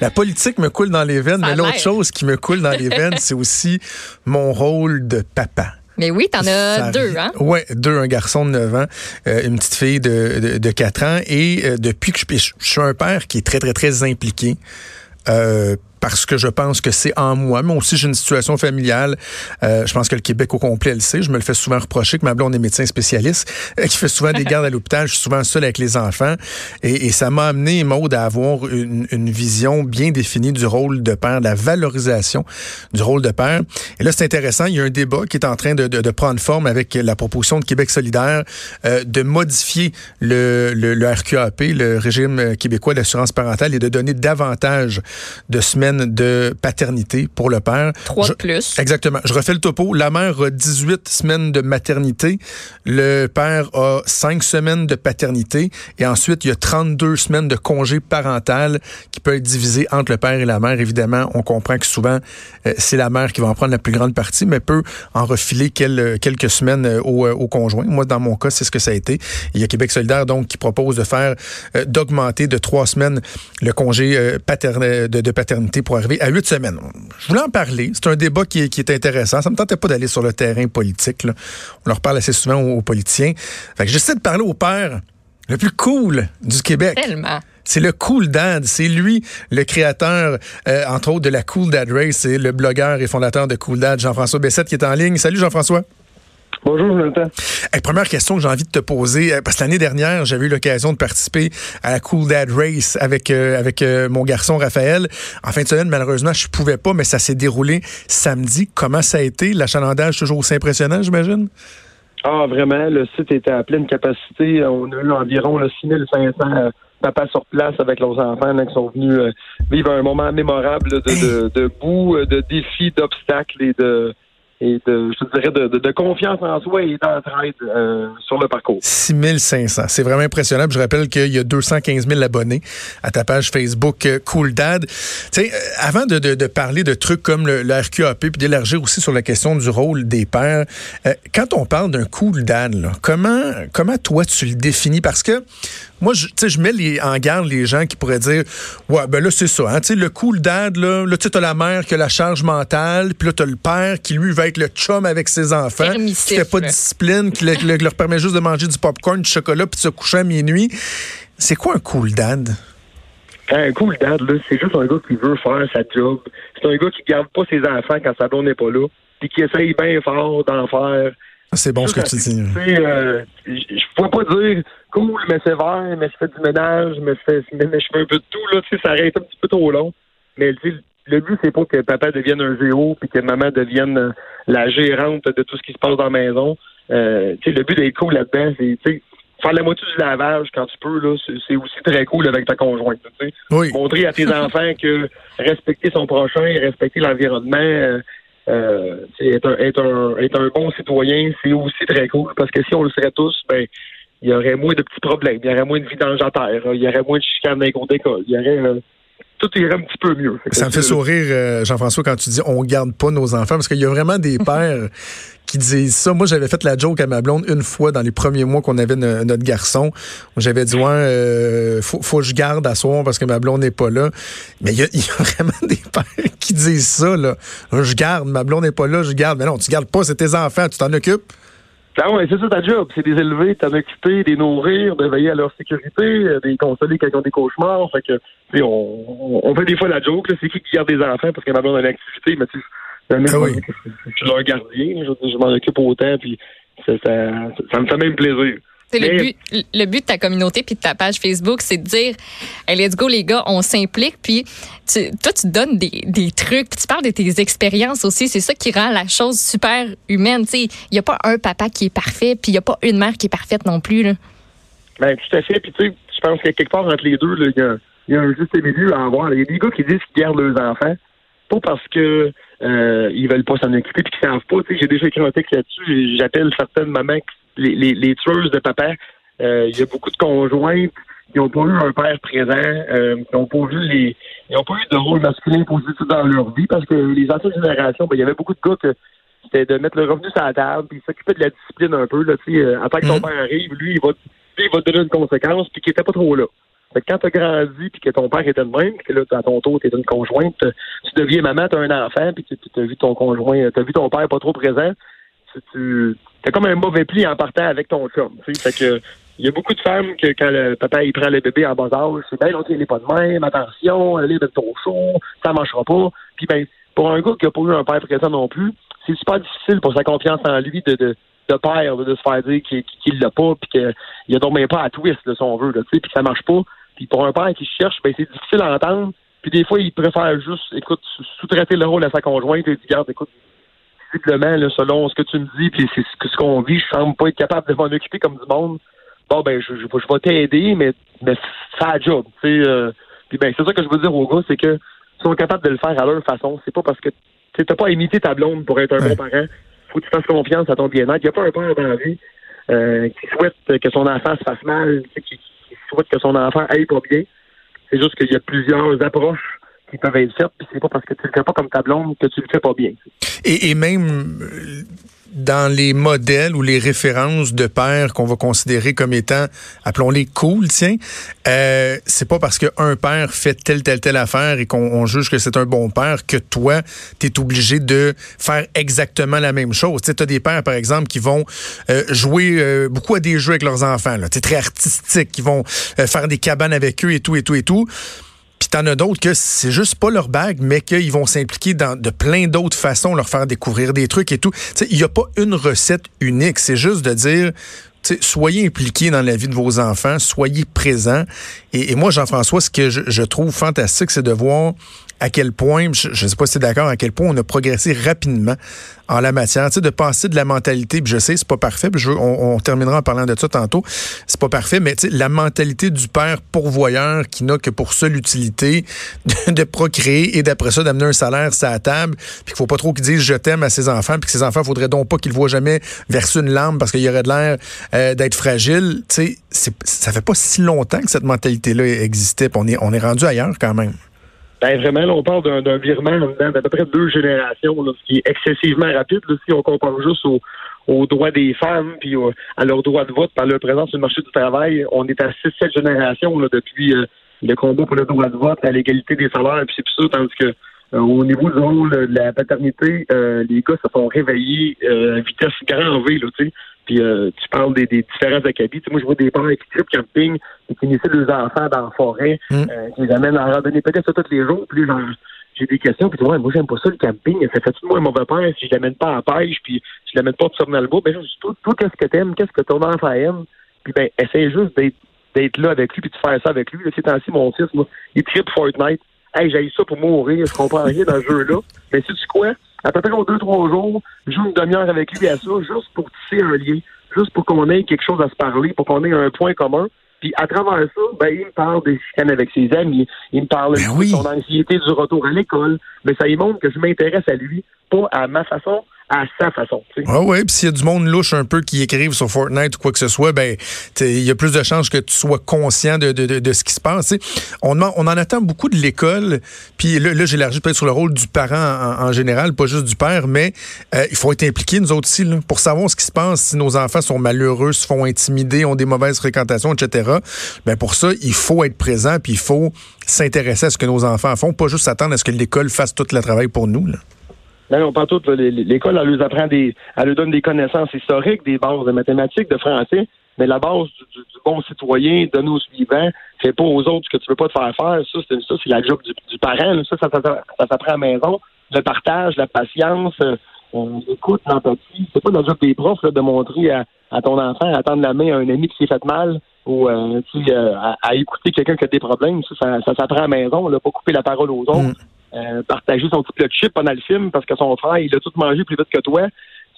La politique me coule dans les veines, Ça mais l'autre chose qui me coule dans les veines, c'est aussi mon rôle de papa. Mais oui, t'en as deux, hein? Oui, deux, un garçon de 9 ans, euh, une petite fille de, de, de 4 ans. Et euh, depuis que je, je, je suis un père qui est très, très, très impliqué, euh, parce que je pense que c'est en moi. Mais aussi, j'ai une situation familiale. Euh, je pense que le Québec au complet le sait. Je me le fais souvent reprocher que ma blonde est médecin spécialiste, euh, qui fait souvent des gardes à l'hôpital. Je suis souvent seul avec les enfants. Et, et ça m'a amené, Maude, à avoir une, une vision bien définie du rôle de père, de la valorisation du rôle de père. Et là, c'est intéressant. Il y a un débat qui est en train de, de, de prendre forme avec la proposition de Québec solidaire euh, de modifier le, le, le RQAP, le régime québécois d'assurance parentale, et de donner davantage de semaines de paternité pour le père. Trois de plus. Exactement. Je refais le topo. La mère a 18 semaines de maternité. Le père a 5 semaines de paternité. Et ensuite, il y a 32 semaines de congé parental qui peut être divisé entre le père et la mère. Évidemment, on comprend que souvent, euh, c'est la mère qui va en prendre la plus grande partie, mais peut en refiler quel- quelques semaines euh, au, euh, au conjoint. Moi, dans mon cas, c'est ce que ça a été. Il y a Québec solidaire, donc, qui propose de faire, euh, d'augmenter de 3 semaines le congé euh, paterne- de, de paternité pour arriver à 8 semaines. Je voulais en parler. C'est un débat qui est, qui est intéressant. Ça me tentait pas d'aller sur le terrain politique. là. On leur parle assez souvent aux, aux politiciens. Fait que j'essaie de parler au père le plus cool du Québec. Tellement. C'est le Cool Dad. C'est lui, le créateur, euh, entre autres, de la Cool Dad Race. C'est le blogueur et fondateur de Cool Dad, Jean-François Bessette, qui est en ligne. Salut, Jean-François. Bonjour, Jonathan. Hey, première question que j'ai envie de te poser, euh, parce que l'année dernière, j'avais eu l'occasion de participer à la Cool Dad Race avec euh, avec euh, mon garçon Raphaël. En fin de semaine, malheureusement, je pouvais pas, mais ça s'est déroulé samedi. Comment ça a été? L'achalandage toujours aussi impressionnant, j'imagine? Ah, vraiment, le site était à pleine capacité. On a eu environ là, 6500 euh, papas sur place avec leurs enfants là, qui sont venus vivre un moment mémorable là, de, de, de bout, de défis, d'obstacles et de et de, je dirais, de, de, de confiance en soi et d'entraide euh, sur le parcours. 6500. C'est vraiment impressionnant. Je rappelle qu'il y a 215 000 abonnés à ta page Facebook euh, Cool Dad. Tu sais, euh, avant de, de, de parler de trucs comme le, le RQAP, puis d'élargir aussi sur la question du rôle des pères, euh, quand on parle d'un Cool Dad, là, comment, comment toi tu le définis? Parce que moi, je, tu sais, je mets les, en garde les gens qui pourraient dire, ouais, ben là, c'est ça. Hein, tu sais, le Cool Dad, là, là tu as la mère qui a la charge mentale, puis là, tu as le père qui, lui, va être le chum avec ses enfants, qui fait pas de discipline, qui le- le- leur permet juste de manger du popcorn, du chocolat, puis de se coucher à minuit. C'est quoi un cool dad? Un cool dad, là, c'est juste un gars qui veut faire sa job. C'est un gars qui garde pas ses enfants quand sa blonde n'est pas là, puis qui essaye bien fort d'en faire. C'est bon ce que tu dis. Tu sais, euh, je je pourrais pas dire cool, mais sévère, mais je fais du ménage, mais je fais, mais, je fais un peu de tout, là, tu sais, ça arrête un petit peu trop long. Mais tu sais, le but, c'est pas que papa devienne un géo puis que maman devienne euh, la gérante de tout ce qui se passe dans la maison. Euh, tu sais, le but d'être cool là-dedans, c'est, tu sais, faire la moitié du lavage quand tu peux, là, c'est aussi très cool avec ta conjointe, tu sais. Oui. Montrer à tes enfants que respecter son prochain, respecter l'environnement, euh, euh, être, un, être, un, être un bon citoyen, c'est aussi très cool. Parce que si on le serait tous, ben il y aurait moins de petits problèmes, il y aurait moins de vidange à terre, il y aurait moins de chicanes dans les cours d'école, il y aurait euh, tout irait un petit peu mieux. Ça me fait c'est- sourire, euh, Jean-François, quand tu dis on garde pas nos enfants, parce qu'il y a vraiment des pères qui disent ça. Moi, j'avais fait la joke à ma blonde une fois dans les premiers mois qu'on avait no- notre garçon. J'avais dit, ouais, euh, faut, faut que je garde à soir parce que ma blonde n'est pas là. Mais il y, y a vraiment des pères qui disent ça, là. Je garde, ma blonde n'est pas là, je garde. Mais non, tu gardes pas, c'est tes enfants, tu t'en occupes. Ah ouais, c'est ça ta job, c'est des élever, t'en occuper, des nourrir, de veiller à leur sécurité, euh, des consoler quand ils ont des cauchemars. Fait que, on, on, fait des fois la joke, là, c'est qui qui garde des enfants parce ma blonde a une activité, mais tu Ah oui. je je suis leur gardien, je, je m'en occupe autant, puis ça, ça, ça me fait même plaisir. C'est le but, le but de ta communauté puis de ta page Facebook, c'est de dire, hey, let's go les gars, on s'implique. Puis tu, toi, tu donnes des, des trucs, puis tu parles de tes expériences aussi. C'est ça qui rend la chose super humaine. Tu sais, il y a pas un papa qui est parfait, puis il y a pas une mère qui est parfaite non plus. Là. Ben, tout à fait. Puis, tu sais, je pense que quelque part entre les deux, il y y a un juste milieu à avoir. Il y a des gars qui disent qu'ils gardent leurs enfants, pas parce que euh, ils veulent pas s'en occuper puis qu'ils savent pas. J'ai déjà écrit un texte là-dessus. J'appelle certaines mamans qui- les, les, les tueuses de papa. Euh, il y a beaucoup de conjointes qui n'ont pas eu un père présent, euh, qui n'ont pas vu les, ils n'ont pas eu de rôle masculin positif dans leur vie parce que les anciennes générations, ben, il y avait beaucoup de gars que c'était de mettre le revenu sur la table puis s'occuper de la discipline un peu. Là, tu sais, euh, en tant que ton Mhm. père arrive, lui, il va, lui, il va te donner une conséquence puis qui était pas trop là. Fait que quand t'as grandi puis que ton père était de même, puis que là, à ton tour, t'es une conjointe, tu deviens maman, t'as un enfant, puis tu as vu ton conjoint, t'as vu ton père pas trop présent, tu, t'as comme un mauvais pli en partant avec ton chum. Fait que il y a beaucoup de femmes que quand le papa il prend le bébé en bas âge, c'est ben l'autre il n'est pas de même, attention, allez de ton chaud, ça marchera pas. Puis ben pour un gars qui a pas eu un père présent non plus, c'est super difficile pour sa confiance en lui de, de, de père de se faire dire qu'il qu l'a pas puis qu'il a même pas à twist de son vœu, là, puis ça marche pas. Puis pour un père qui cherche, ben c'est difficile à entendre. Puis des fois, il préfère juste, écoute, sous-traiter le rôle à sa conjointe et dire, garde, écoute, visiblement, là, selon ce que tu me dis, puis c'est ce qu'on vit, je semble pas être capable de m'en occuper comme du monde. Bon, ben, je, je, je vais t'aider, mais, mais fais la job. Tu sais, euh, puis ben, c'est ça que je veux dire aux gars, c'est que ils sont capables de le faire à leur façon. C'est pas parce que tu n'as pas imité ta blonde pour être un bon parent. Faut que tu fasses confiance à ton bien-être. Il n'y a pas un père dans la vie euh, qui souhaite que son enfant se fasse mal, qui, qui souhaite que son enfant aille pas bien. C'est juste qu'il y a plusieurs approches qui peuvent être faites, puis c'est pas parce que tu le fais pas comme ta que tu le fais pas bien. Et, même dans les modèles ou les références de père qu'on va considérer comme étant, appelons-les cool, tiens, euh, c'est pas parce qu'un père fait telle, telle, telle affaire et qu'on juge que c'est un bon père que toi, tu es obligé de faire exactement la même chose. Tu as des pères, par exemple, qui vont euh, jouer euh, beaucoup à des jeux avec leurs enfants, là, très artistiques, qui vont euh, faire des cabanes avec eux et tout, et tout, et tout. Puis t'en as d'autres que c'est juste pas leur bague, mais qu'ils vont s'impliquer dans de plein d'autres façons, leur faire découvrir des trucs et tout. Il n'y a pas une recette unique. C'est juste de dire, soyez impliqués dans la vie de vos enfants, soyez présents. Et, moi, Jean-François, ce que je, trouve fantastique, c'est de voir à quel point, je ne sais pas si tu es d'accord, à quel point on a progressé rapidement en la matière, tu sais, de passer de la mentalité, puis je sais, c'est pas parfait, puis je on, terminera en parlant de ça tantôt, c'est pas parfait, mais tu la mentalité du père pourvoyeur qui n'a que pour seule utilité de, procréer et d'après ça d'amener un salaire à la table, puis qu'il faut pas trop qu'il dise je t'aime à ses enfants, puis que ses enfants, faudrait donc pas qu'ils voient jamais verser une larme parce qu'il y aurait de l'air euh, d'être fragile, tu sais, ça fait pas si longtemps que cette mentalité-là existait, on est, on est rendu ailleurs quand même. Ben vraiment, là, on parle d'un virement d'à peu près deux générations, là, ce qui est excessivement rapide là, si on compare juste aux, aux droits des femmes puis à leur droit de vote par leur présence sur le marché du travail. On est à six, sept générations là, depuis euh, le combat pour le droit de vote, à l'égalité des salaires, puis c'est ça, tandis que euh, au niveau de la paternité, euh, les gars se sont réveillés à vitesse grand V, là, sais. Puis euh, tu parles des, des différents acabits. moi, je vois des parents qui tripent camping, qui essaient leurs enfants dans la forêt, mm. euh, qui les amènent à randonnée peut-être tous les jours. Puis genre, j'ai des questions, puis moi, moi, j'aime pas ça, le camping. Ça fait tout moi un mauvais père si je l'amène pas à pêche, puis si je l'amène pas sur le bois? Ben, juste, toi, toi qu'est-ce que t'aimes? Qu'est-ce que ton enfant aime? Puis ben, essaye juste d'être d'être là avec lui, puis de faire ça avec lui. Là, ces temps-ci, mon fils, moi, il tripe Fortnite. Hey, j'ai ça pour mourir, je comprends rien dans ce jeu-là. Mais sais-tu quoi? à peu près aux deux, trois jours, joue une demi-heure avec lui à ça, juste pour tisser un lien, juste pour qu'on ait quelque chose à se parler, pour qu'on ait un point commun. Puis à travers ça, ben, il me parle des chicanes avec ses amis, il me parle ben de son anxiété du retour à l'école. Mais ça y montre que je m'intéresse à lui, pas à ma façon, à sa façon. Ah ouais, puis s'il y a du monde louche un peu qui écrive sur Fortnite ou quoi que ce soit, ben il y a plus de chances que tu sois conscient de, de, de, ce qui se passe. On, on en attend beaucoup de l'école, puis là, là j'élargis peut-être sur le rôle du parent en, général, pas juste du père, mais euh, il faut être impliqué, nous autres aussi, là, pour savoir ce qui se passe si nos enfants sont malheureux, se font intimider, ont des mauvaises fréquentations, etc. Ben pour ça, il faut être présent, puis il faut s'intéresser à ce que nos enfants font, pas juste s'attendre à ce que l'école fasse tout le travail pour nous. Là. Non, on parle tout. L'école, elle leur apprend des, elle leur donne des connaissances historiques, des bases de mathématiques, de français, mais la base du, bon citoyen, de nos suivants, c'est pas aux autres ce que tu veux pas te faire faire. Ça, c'est ça, c'est la job du, parent. Ça, ça, ça, s'apprend à maison. Le partage, la patience, euh, l'écoute, l'empathie. C'est pas dans le job des profs là, de montrer à, ton enfant à tendre la main à un ami qui s'est fait mal ou euh, euh, à, écouter quelqu'un qui a des problèmes. Ça, ça, s'apprend à maison. Là, pas couper la parole aux autres. Mm. Euh, partager son petit plat de chip pendant le parce que son frère, il a tout mangé plus vite que toi.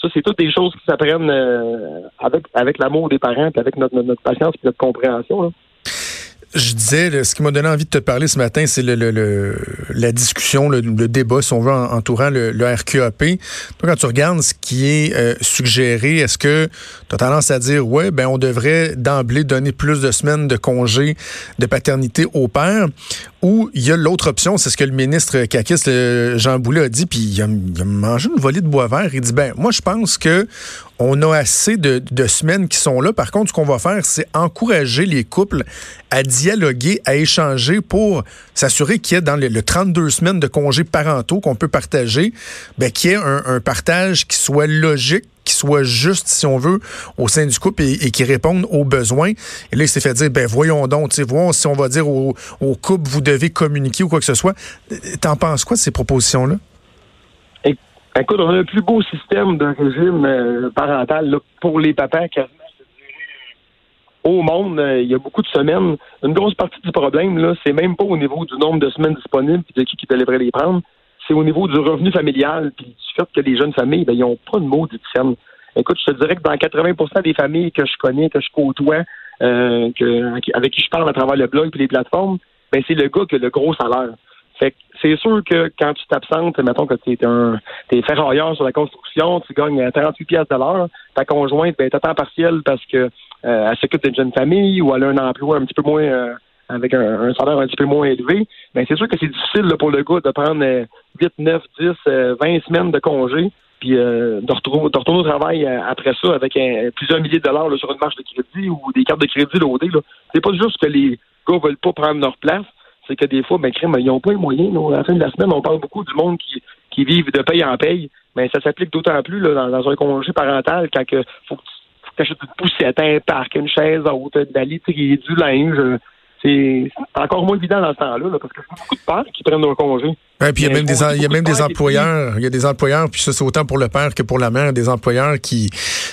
Ça, c'est toutes des choses qui s'apprennent euh, avec, avec l'amour des parents et avec notre, notre, patience et notre compréhension. Je disais, ce qui m'a donné envie de te parler ce matin, c'est le, la discussion, le, débat, si on veut, entourant le, RQAP. Toi, quand tu regardes ce qui est euh, suggéré, est-ce que tu as tendance à dire, ouais, ben on devrait d'emblée donner plus de semaines de congé de paternité au père, ou il y a l'autre option, c'est ce que le ministre Kakis, Jean Boulet, a dit, puis il a, mangé une volée de bois vert. Il dit, ben moi, je pense que on a assez de, semaines qui sont là. Par contre, ce qu'on va faire, c'est encourager les couples à dialoguer, à échanger pour s'assurer qu'il y ait dans le, 32 semaines de congés parentaux qu'on peut partager, ben, qu'il y ait un, partage qui soit logique, qui soit juste, si on veut, au sein du couple et, qui réponde aux besoins. Et là, il s'est fait dire, ben voyons donc, voyons si on va dire au, au couple, vous devez communiquer ou quoi que ce soit. T'en penses quoi de ces propositions-là? Écoute, on a le plus beau système de régime euh, parental pour les papas au monde. Euh, il y a beaucoup de semaines. Une grosse partie du problème, là, c'est même pas au niveau du nombre de semaines disponibles et de qui qui devrait les prendre. C'est au niveau du revenu familial puis du fait que les jeunes familles, ben, ils n'ont pas de mot scène. Écoute, je te dirais que dans 80% des familles que je connais, que je côtoie, euh, avec qui je parle à travers le blog et les plateformes, ben, c'est le gars qui a le gros salaire. Fait c'est sûr que quand tu t'absentes, mettons que tu es un t'es ferrailleur sur la construction, tu gagnes 38 pièces de l'heure, ta conjointe ben, est à temps partiel parce que euh, elle s'occupe d'une jeune famille ou elle a un emploi un petit peu moins euh, avec un, salaire un petit peu moins élevé, ben c'est sûr que c'est difficile pour le gars de prendre 8, 9, 10, 20 semaines de congé puis euh, de, retrouver, de retourner au travail après ça avec plusieurs milliers de dollars sur une marche de crédit ou des cartes de crédit loadées. C'est pas juste que les gars veulent pas prendre leur place, c'est que des fois, ben, crème, ils n'ont pas les moyens. À la fin de la semaine, on parle beaucoup du monde qui, qui de paye en paye. Mais ça s'applique d'autant plus là, dans, un congé parental quand il faut que tu achètes une poussette, un parc, une chaise haute, de la du linge c'est encore moins évident dans ce temps-là, parce que c'est beaucoup de pères qui prennent leur congé. Ouais, puis il y a même des, il y a même des employeurs, il y a des employeurs, puis ça c'est autant pour le père que pour la mère, des employeurs qui,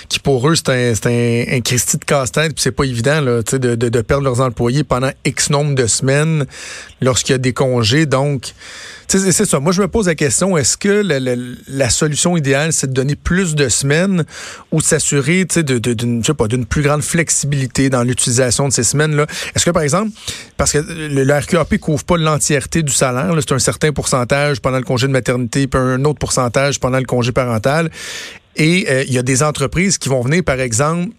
qui pour eux c'est un, c'est un, un Christie de casse-tête, puis c'est pas évident là, de, de, de perdre leurs employés pendant X nombre de semaines lorsqu'il y a des congés, donc c'est ça. Moi, je me pose la question, est-ce que la, solution idéale, c'est de donner plus de semaines ou de s'assurer d'une plus grande flexibilité dans l'utilisation de ces semaines-là? Est-ce que, par exemple, parce que le, le RQAP couvre pas l'entièreté du salaire, c'est un certain pourcentage pendant le congé de maternité, puis un autre pourcentage pendant le congé parental, et euh, il y a des entreprises qui vont venir, par exemple,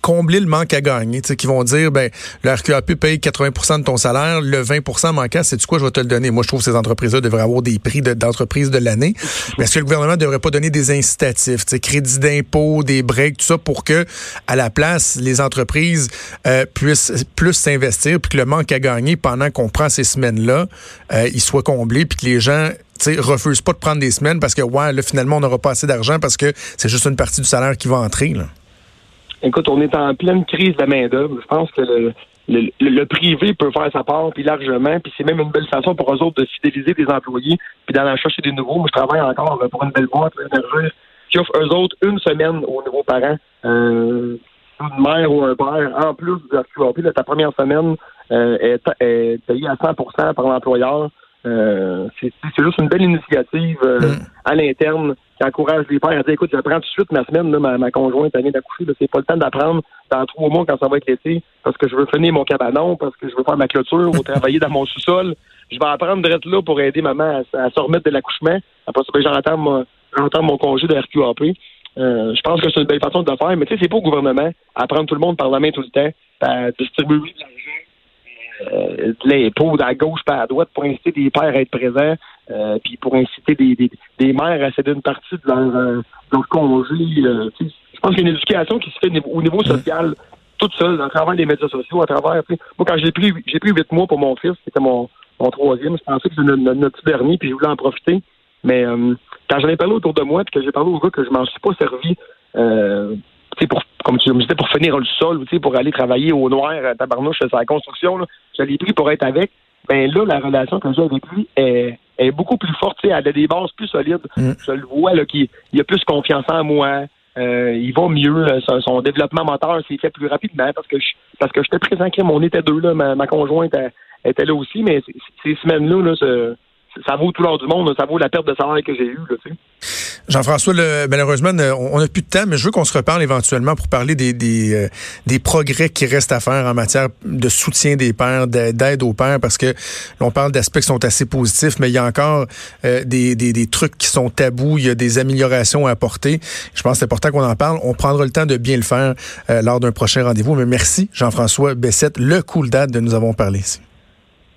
combler le manque à gagner, qui vont dire, ben, le RQAP paye 80% de ton salaire, le 20% manquant, c'est du quoi je vais te le donner. Moi, je trouve que ces entreprises-là devraient avoir des prix d'entreprise de, l'année. Mais est-ce que le gouvernement ne devrait pas donner des incitatifs, crédits d'impôt, des breaks, tout ça, pour que, à la place, les entreprises euh, puissent plus s'investir, puis que le manque à gagner pendant qu'on prend ces semaines-là, euh, il soit comblé, puis que les gens ne refusent pas de prendre des semaines parce que, ouais, là, finalement, on n'aura pas assez d'argent parce que c'est juste une partie du salaire qui va entrer. Là. Écoute, on est en pleine crise de main-d'œuvre. Je pense que le, le, privé peut faire sa part, puis largement, puis c'est même une belle façon pour eux autres de fidéliser des employés, puis d'aller chercher des nouveaux. Moi, je travaille encore pour une belle boîte, l'énergie, qui offre eux autres une semaine aux nouveaux parents, euh, une mère ou un père, en plus de la ta première semaine euh, est, est payée à 100% par l'employeur. Euh, c'est juste une belle initiative euh, mm. à l'interne qui encourage les pères à dire écoute, je prends tout de suite ma semaine, là, ma, ma conjointe vient d'accoucher, c'est pas le temps d'apprendre dans trois mois quand ça va être l'été, parce que je veux finir mon cabanon, parce que je veux faire ma clôture ou travailler dans mon sous-sol. Je vais apprendre d'être là pour aider maman à, se remettre de l'accouchement. Après ça, ben, j'entends mon, mon congé de RQAP. Euh, je pense que c'est une belle façon de le faire, mais tu sais, c'est pas au gouvernement à prendre tout le monde par la main tout le temps, à distribuer de l'argent euh, de l'impôt à gauche pas à droite pour inciter des pères à être présents, euh, puis pour inciter des, des, des, mères à céder une partie de leur, euh, leur congé. Euh, je pense qu'il y a une éducation qui se fait au niveau social toute seule, à travers les médias sociaux, à travers. Moi, quand j'ai pris j'ai pris huit mois pour mon fils, c'était mon, mon troisième, je pensais que c'était notre, dernier, puis je voulais en profiter. Mais quand j'en ai parlé autour de moi, puis que j'ai parlé au gars que je m'en suis pas servi pour, comme tu me disais, pour finir le sol, pour aller travailler au noir à Tabarnouche, c'est la construction, là, je l'ai pris pour être avec. Ben là, la relation que j'ai avec lui est, est beaucoup plus forte. Elle a des bases plus solides. Mm. Je le vois là, qu'il il a plus confiance en moi. Euh, il va mieux. Son, développement moteur s'est fait plus rapidement parce que je, parce que j'étais présent. On était deux là. Ma, ma conjointe était là aussi, mais ces semaines-là, là, ça vaut tout l'or du monde, ça vaut la perte de salaire que j'ai eue. Jean-François, malheureusement, on n'a plus de temps, mais je veux qu'on se reparle éventuellement pour parler des, des, euh, des, progrès qui restent à faire en matière de soutien des pères, d'aide aux pères, parce que l'on parle d'aspects qui sont assez positifs, mais il y a encore euh, des, des, des, trucs qui sont tabous, il y a des améliorations à apporter. Je pense que c'est important qu'on en parle. On prendra le temps de bien le faire euh, lors d'un prochain rendez-vous. Mais merci, Jean-François Bessette, le cool date de nous avons parlé ici.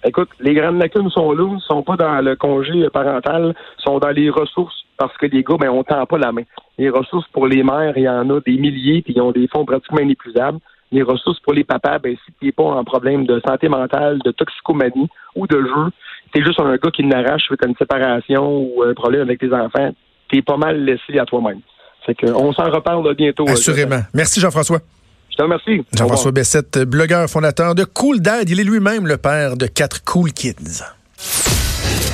Écoute, les grandes lacunes sont là, sont pas dans le congé parental, sont dans les ressources parce que les gars, ben, on tend pas la main. Les ressources pour les mères, il y en a des milliers, puis ils ont des fonds pratiquement inépuisables. Les ressources pour les papas, ben, si tu n'es pas en problème de santé mentale, de toxicomanie ou de jeu, tu es juste un gars qui n'arrache à une séparation ou un problème avec tes enfants, tu es pas mal laissé à toi-même. Fait qu'on s'en reparle bientôt. Euh, Assurément. Merci Jean-François. Jean-François Bessette, blogueur fondateur de Cool Dad. Il est lui-même le père de quatre Cool Kids.